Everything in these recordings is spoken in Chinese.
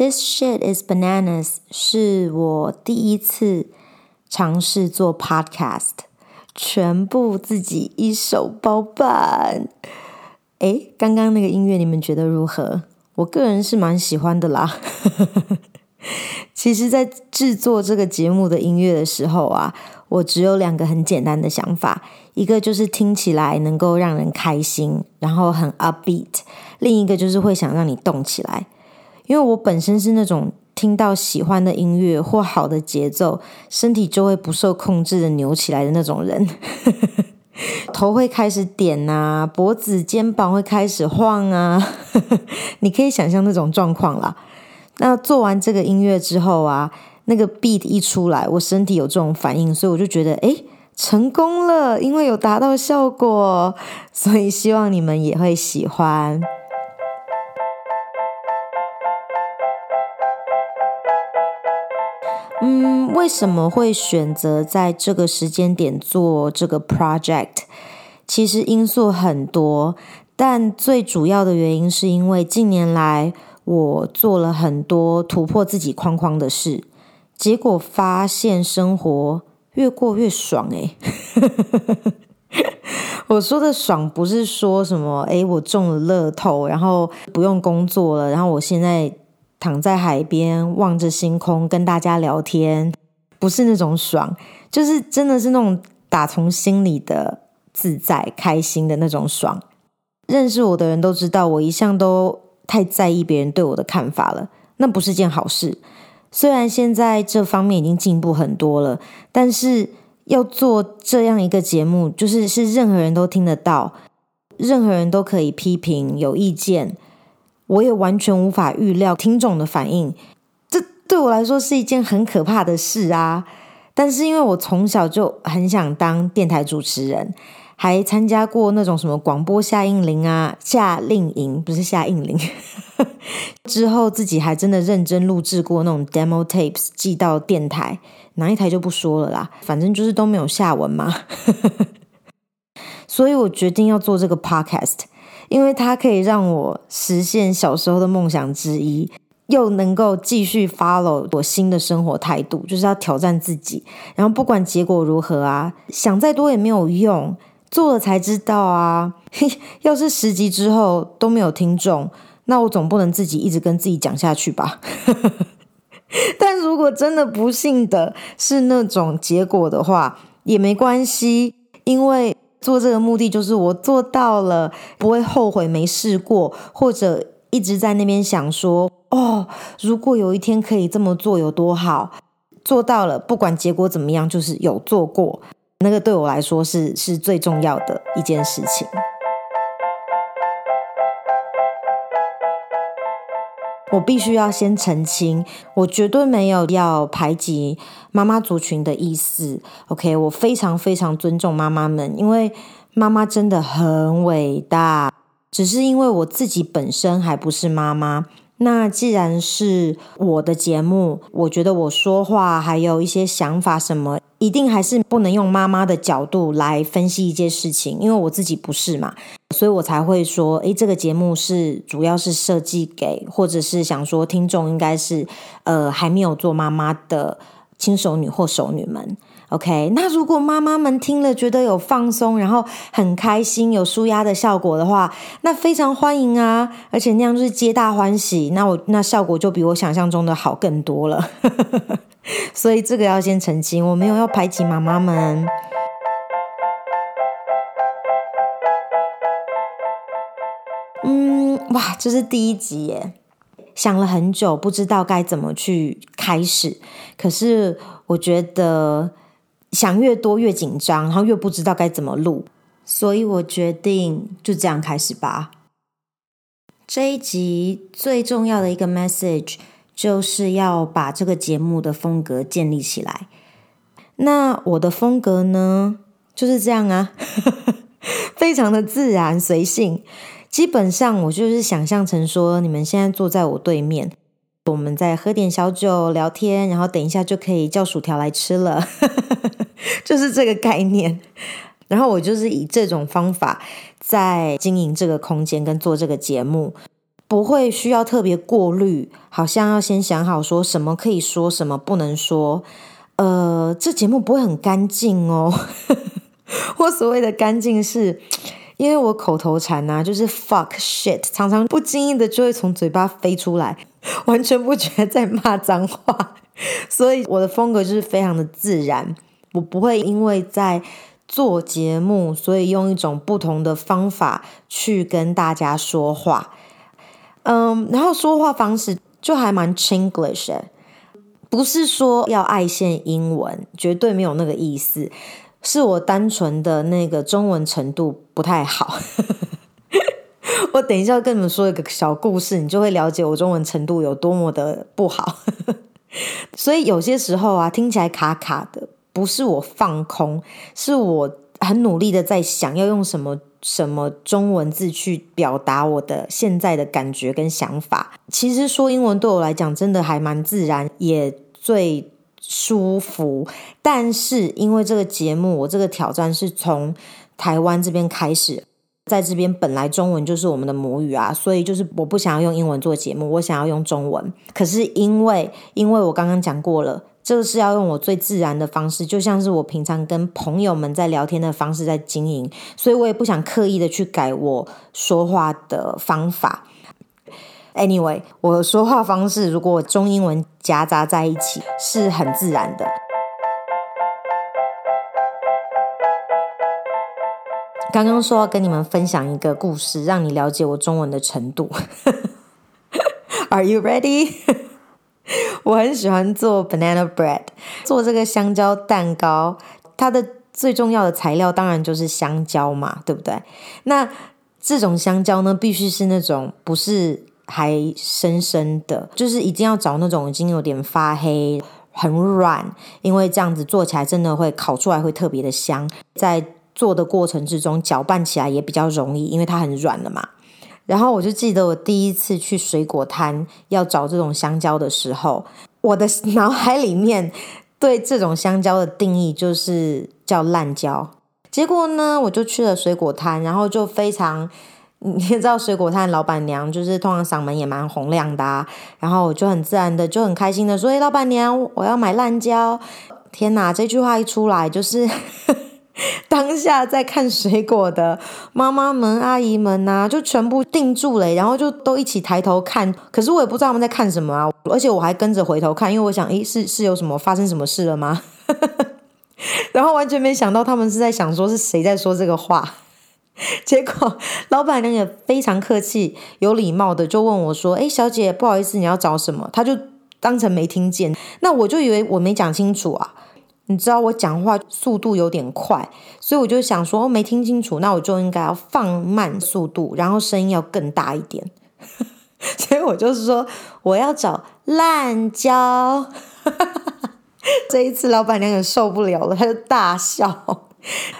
This shit is bananas，是我第一次尝试做 podcast，全部自己一手包办。诶，刚刚那个音乐你们觉得如何？我个人是蛮喜欢的啦。其实，在制作这个节目的音乐的时候啊，我只有两个很简单的想法，一个就是听起来能够让人开心，然后很 upbeat；另一个就是会想让你动起来。因为我本身是那种听到喜欢的音乐或好的节奏，身体就会不受控制的扭起来的那种人，头会开始点啊，脖子、肩膀会开始晃啊，你可以想象那种状况啦。那做完这个音乐之后啊，那个 beat 一出来，我身体有这种反应，所以我就觉得，诶，成功了，因为有达到效果，所以希望你们也会喜欢。嗯，为什么会选择在这个时间点做这个 project？其实因素很多，但最主要的原因是因为近年来我做了很多突破自己框框的事，结果发现生活越过越爽诶。我说的爽不是说什么诶，我中了乐透，然后不用工作了，然后我现在。躺在海边，望着星空，跟大家聊天，不是那种爽，就是真的是那种打从心里的自在、开心的那种爽。认识我的人都知道，我一向都太在意别人对我的看法了，那不是件好事。虽然现在这方面已经进步很多了，但是要做这样一个节目，就是是任何人都听得到，任何人都可以批评、有意见。我也完全无法预料听众的反应，这对我来说是一件很可怕的事啊！但是因为我从小就很想当电台主持人，还参加过那种什么广播夏令营啊、夏令营，不是夏令营。之后自己还真的认真录制过那种 demo tapes，寄到电台，哪一台就不说了啦，反正就是都没有下文嘛。所以我决定要做这个 podcast。因为它可以让我实现小时候的梦想之一，又能够继续 follow 我新的生活态度，就是要挑战自己。然后不管结果如何啊，想再多也没有用，做了才知道啊。要是十集之后都没有听众，那我总不能自己一直跟自己讲下去吧？但如果真的不幸的是那种结果的话，也没关系，因为。做这个目的就是我做到了，不会后悔没试过，或者一直在那边想说，哦，如果有一天可以这么做有多好。做到了，不管结果怎么样，就是有做过，那个对我来说是是最重要的一件事情。我必须要先澄清，我绝对没有要排挤妈妈族群的意思。OK，我非常非常尊重妈妈们，因为妈妈真的很伟大。只是因为我自己本身还不是妈妈。那既然是我的节目，我觉得我说话还有一些想法什么，一定还是不能用妈妈的角度来分析一件事情，因为我自己不是嘛。所以我才会说，诶，这个节目是主要是设计给，或者是想说听众应该是，呃，还没有做妈妈的亲手女或熟女们。OK，那如果妈妈们听了觉得有放松，然后很开心，有舒压的效果的话，那非常欢迎啊！而且那样就是皆大欢喜，那我那效果就比我想象中的好更多了。所以这个要先澄清，我没有要排挤妈妈们。嗯哇，这是第一集耶！想了很久，不知道该怎么去开始。可是我觉得想越多越紧张，然后越不知道该怎么录，所以我决定就这样开始吧。这一集最重要的一个 message 就是要把这个节目的风格建立起来。那我的风格呢，就是这样啊，非常的自然随性。基本上我就是想象成说，你们现在坐在我对面，我们在喝点小酒聊天，然后等一下就可以叫薯条来吃了，就是这个概念。然后我就是以这种方法在经营这个空间跟做这个节目。不会需要特别过滤，好像要先想好说什么可以说，什么不能说。呃，这节目不会很干净哦。我所谓的干净是，因为我口头禅呐、啊，就是 fuck shit，常常不经意的就会从嘴巴飞出来，完全不觉得在骂脏话。所以我的风格就是非常的自然，我不会因为在做节目，所以用一种不同的方法去跟大家说话。嗯，然后说话方式就还蛮 Chinglish，不是说要爱现英文，绝对没有那个意思，是我单纯的那个中文程度不太好。我等一下跟你们说一个小故事，你就会了解我中文程度有多么的不好。所以有些时候啊，听起来卡卡的，不是我放空，是我很努力的在想要用什么。什么中文字去表达我的现在的感觉跟想法？其实说英文对我来讲真的还蛮自然，也最舒服。但是因为这个节目，我这个挑战是从台湾这边开始，在这边本来中文就是我们的母语啊，所以就是我不想要用英文做节目，我想要用中文。可是因为因为我刚刚讲过了。这个是要用我最自然的方式，就像是我平常跟朋友们在聊天的方式在经营，所以我也不想刻意的去改我说话的方法。Anyway，我说话方式如果中英文夹杂在一起是很自然的。刚刚说要跟你们分享一个故事，让你了解我中文的程度。Are you ready? 我很喜欢做 banana bread，做这个香蕉蛋糕。它的最重要的材料当然就是香蕉嘛，对不对？那这种香蕉呢，必须是那种不是还生生的，就是一定要找那种已经有点发黑、很软，因为这样子做起来真的会烤出来会特别的香。在做的过程之中，搅拌起来也比较容易，因为它很软了嘛。然后我就记得我第一次去水果摊要找这种香蕉的时候，我的 脑海里面对这种香蕉的定义就是叫烂蕉。结果呢，我就去了水果摊，然后就非常，你知道水果摊老板娘就是通常嗓门也蛮洪亮的啊，然后我就很自然的就很开心的说：“哎，老板娘，我要买烂蕉。”天哪，这句话一出来就是。当下在看水果的妈妈们、阿姨们呐、啊，就全部定住了，然后就都一起抬头看。可是我也不知道他们在看什么啊，而且我还跟着回头看，因为我想，诶，是是有什么发生什么事了吗？然后完全没想到他们是在想说是谁在说这个话。结果老板娘也非常客气、有礼貌的就问我说：“诶，小姐，不好意思，你要找什么？”他就当成没听见。那我就以为我没讲清楚啊。你知道我讲话速度有点快，所以我就想说，哦，没听清楚，那我就应该要放慢速度，然后声音要更大一点。所以我就是说，我要找烂蕉。这一次老板娘也受不了了，她就大笑，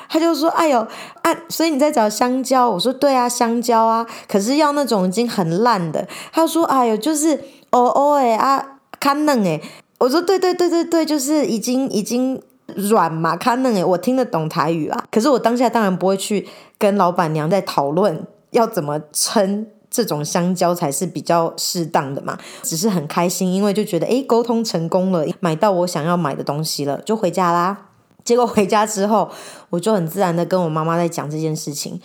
她就说：“哎呦啊，所以你在找香蕉？”我说：“对啊，香蕉啊，可是要那种已经很烂的。”她说：“哎呦，就是哦哦哎啊，看嫩哎。”我说对对对对对，就是已经已经软嘛，看嫩诶，我听得懂台语啦。可是我当下当然不会去跟老板娘在讨论要怎么称这种香蕉才是比较适当的嘛，只是很开心，因为就觉得诶，沟通成功了，买到我想要买的东西了，就回家啦。结果回家之后，我就很自然的跟我妈妈在讲这件事情。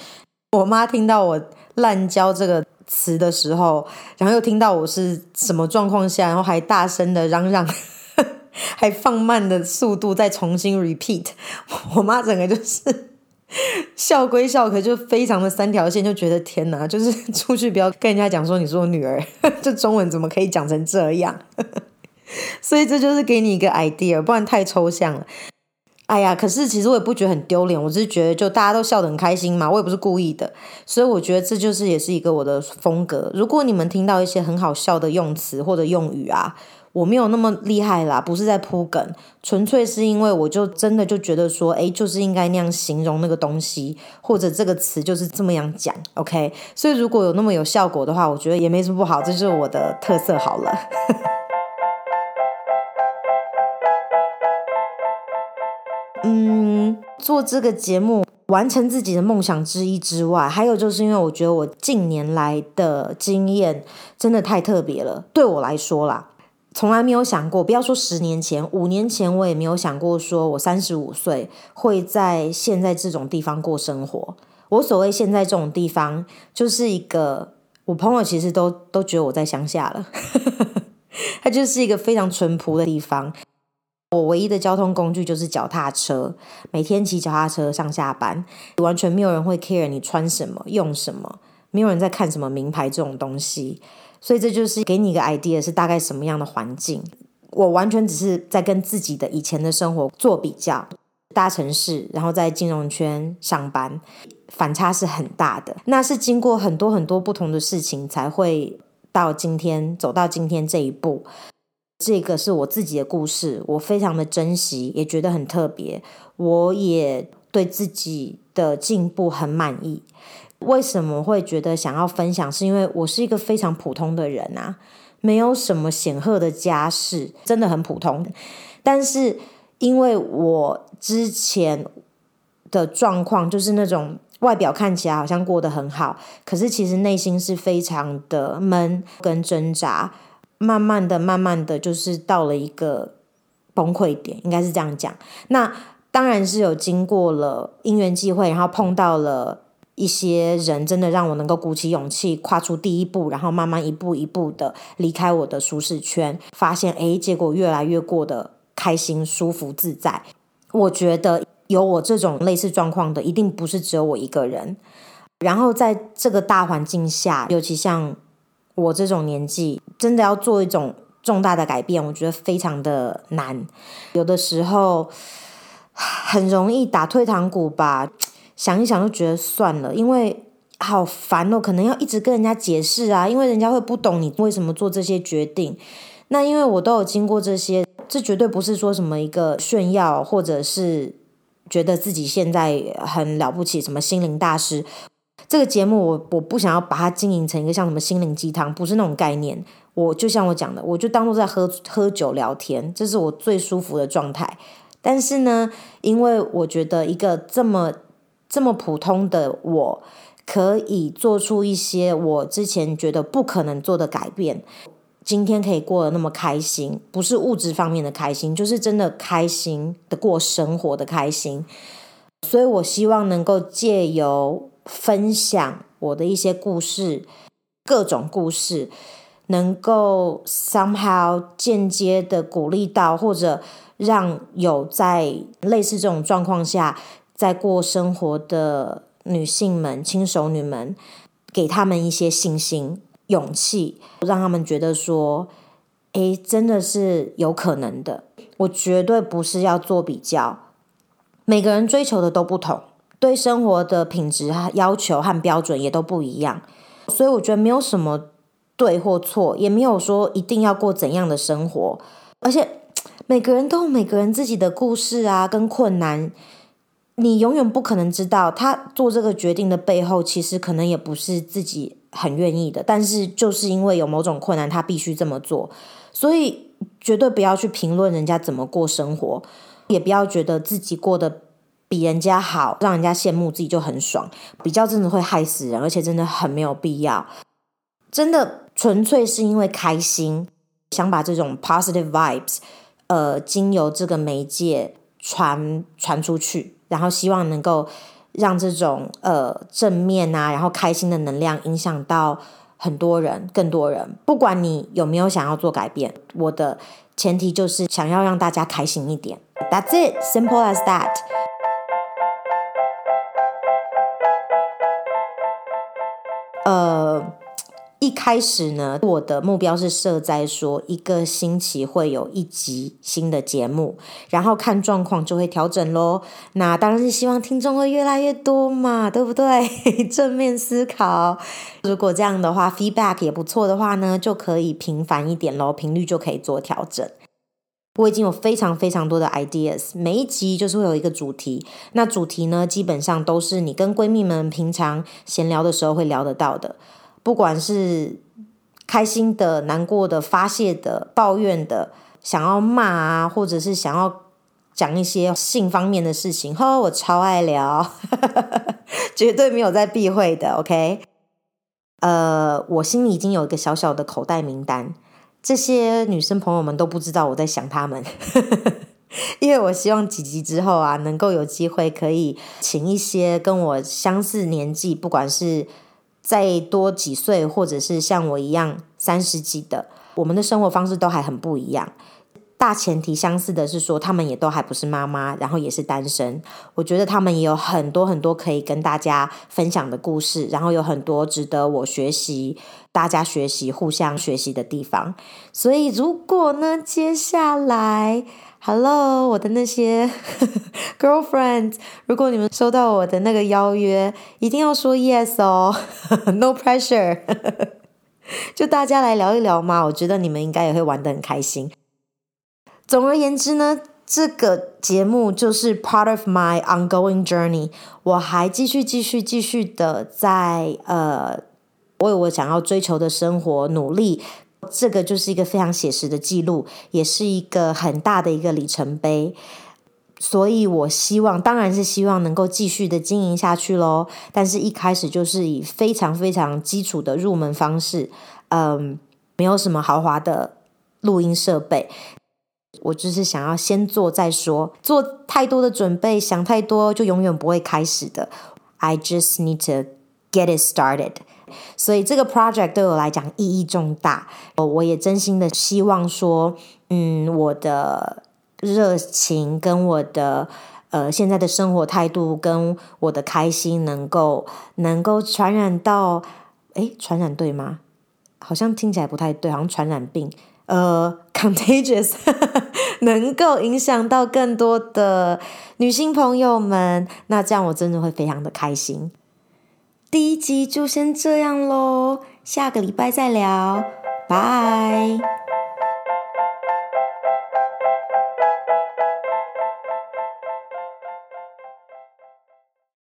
我妈听到我烂交这个。词的时候，然后又听到我是什么状况下，然后还大声的嚷嚷，还放慢的速度再重新 repeat，我妈整个就是笑归笑，可就非常的三条线，就觉得天哪，就是出去不要跟人家讲说你是我女儿，这中文怎么可以讲成这样？所以这就是给你一个 idea，不然太抽象了。哎呀，可是其实我也不觉得很丢脸，我只是觉得就大家都笑得很开心嘛，我也不是故意的，所以我觉得这就是也是一个我的风格。如果你们听到一些很好笑的用词或者用语啊，我没有那么厉害啦，不是在铺梗，纯粹是因为我就真的就觉得说，诶，就是应该那样形容那个东西，或者这个词就是这么样讲，OK？所以如果有那么有效果的话，我觉得也没什么不好，这就是我的特色好了。做这个节目完成自己的梦想之一之外，还有就是因为我觉得我近年来的经验真的太特别了，对我来说啦，从来没有想过，不要说十年前、五年前，我也没有想过说我三十五岁会在现在这种地方过生活。我所谓现在这种地方，就是一个我朋友其实都都觉得我在乡下了，它就是一个非常淳朴的地方。我唯一的交通工具就是脚踏车，每天骑脚踏车上下班，完全没有人会 care 你穿什么、用什么，没有人在看什么名牌这种东西，所以这就是给你一个 idea 是大概什么样的环境。我完全只是在跟自己的以前的生活做比较，大城市，然后在金融圈上班，反差是很大的。那是经过很多很多不同的事情，才会到今天，走到今天这一步。这个是我自己的故事，我非常的珍惜，也觉得很特别。我也对自己的进步很满意。为什么会觉得想要分享？是因为我是一个非常普通的人啊，没有什么显赫的家世，真的很普通。但是因为我之前的状况，就是那种外表看起来好像过得很好，可是其实内心是非常的闷跟挣扎。慢慢的，慢慢的就是到了一个崩溃点，应该是这样讲。那当然是有经过了因缘际会，然后碰到了一些人，真的让我能够鼓起勇气跨出第一步，然后慢慢一步一步的离开我的舒适圈，发现诶，结果越来越过得开心、舒服、自在。我觉得有我这种类似状况的，一定不是只有我一个人。然后在这个大环境下，尤其像。我这种年纪，真的要做一种重大的改变，我觉得非常的难。有的时候很容易打退堂鼓吧，想一想就觉得算了，因为好烦哦，可能要一直跟人家解释啊，因为人家会不懂你为什么做这些决定。那因为我都有经过这些，这绝对不是说什么一个炫耀，或者是觉得自己现在很了不起，什么心灵大师。这个节目我我不想要把它经营成一个像什么心灵鸡汤，不是那种概念。我就像我讲的，我就当做在喝喝酒聊天，这是我最舒服的状态。但是呢，因为我觉得一个这么这么普通的我，可以做出一些我之前觉得不可能做的改变。今天可以过得那么开心，不是物质方面的开心，就是真的开心的过生活的开心。所以我希望能够借由分享我的一些故事，各种故事，能够 somehow 间接的鼓励到，或者让有在类似这种状况下在过生活的女性们、轻熟女们，给他们一些信心、勇气，让他们觉得说，诶，真的是有可能的。我绝对不是要做比较，每个人追求的都不同。对生活的品质要求和标准也都不一样，所以我觉得没有什么对或错，也没有说一定要过怎样的生活，而且每个人都有每个人自己的故事啊，跟困难，你永远不可能知道他做这个决定的背后，其实可能也不是自己很愿意的，但是就是因为有某种困难，他必须这么做，所以绝对不要去评论人家怎么过生活，也不要觉得自己过得。比人家好，让人家羡慕自己就很爽，比较真的会害死人，而且真的很没有必要。真的纯粹是因为开心，想把这种 positive vibes，呃，经由这个媒介传传出去，然后希望能够让这种呃正面啊，然后开心的能量影响到很多人，更多人。不管你有没有想要做改变，我的前提就是想要让大家开心一点。That's it, simple as that. 呃，一开始呢，我的目标是设在说一个星期会有一集新的节目，然后看状况就会调整喽。那当然是希望听众会越来越多嘛，对不对？正面思考，如果这样的话，feedback 也不错的话呢，就可以频繁一点喽，频率就可以做调整。我已经有非常非常多的 ideas，每一集就是会有一个主题。那主题呢，基本上都是你跟闺蜜们平常闲聊的时候会聊得到的，不管是开心的、难过的、发泄的、抱怨的、想要骂啊，或者是想要讲一些性方面的事情。呵，我超爱聊，绝对没有在避讳的。OK，呃，我心里已经有一个小小的口袋名单，这些女生朋友们都不知道我在想她们。因为我希望几集之后啊，能够有机会可以请一些跟我相似年纪，不管是再多几岁，或者是像我一样三十几的，我们的生活方式都还很不一样。大前提相似的是说，他们也都还不是妈妈，然后也是单身。我觉得他们也有很多很多可以跟大家分享的故事，然后有很多值得我学习、大家学习、互相学习的地方。所以，如果呢，接下来。Hello，我的那些 girlfriends，如果你们收到我的那个邀约，一定要说 yes 哦，no pressure，就大家来聊一聊嘛，我觉得你们应该也会玩得很开心。总而言之呢，这个节目就是 part of my ongoing journey，我还继续继续继续的在呃为我想要追求的生活努力。这个就是一个非常写实的记录，也是一个很大的一个里程碑。所以我希望，当然是希望能够继续的经营下去喽。但是一开始就是以非常非常基础的入门方式，嗯，没有什么豪华的录音设备，我就是想要先做再说，做太多的准备，想太多就永远不会开始的。I just need to get it started. 所以这个 project 对我来讲意义重大，我也真心的希望说，嗯，我的热情跟我的呃现在的生活态度跟我的开心能够能够传染到，诶，传染对吗？好像听起来不太对，好像传染病，呃，contagious，能够影响到更多的女性朋友们，那这样我真的会非常的开心。第一集就先这样喽，下个礼拜再聊，拜。